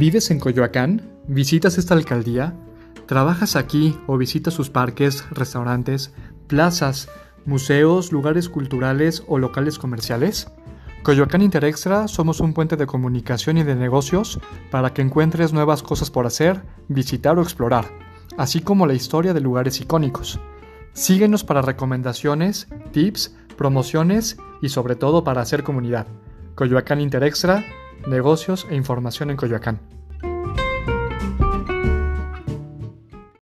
¿Vives en Coyoacán? ¿Visitas esta alcaldía? ¿Trabajas aquí o visitas sus parques, restaurantes, plazas, museos, lugares culturales o locales comerciales? Coyoacán Interextra somos un puente de comunicación y de negocios para que encuentres nuevas cosas por hacer, visitar o explorar, así como la historia de lugares icónicos. Síguenos para recomendaciones, tips, promociones y sobre todo para hacer comunidad. Coyoacán Interextra negocios e información en Coyoacán.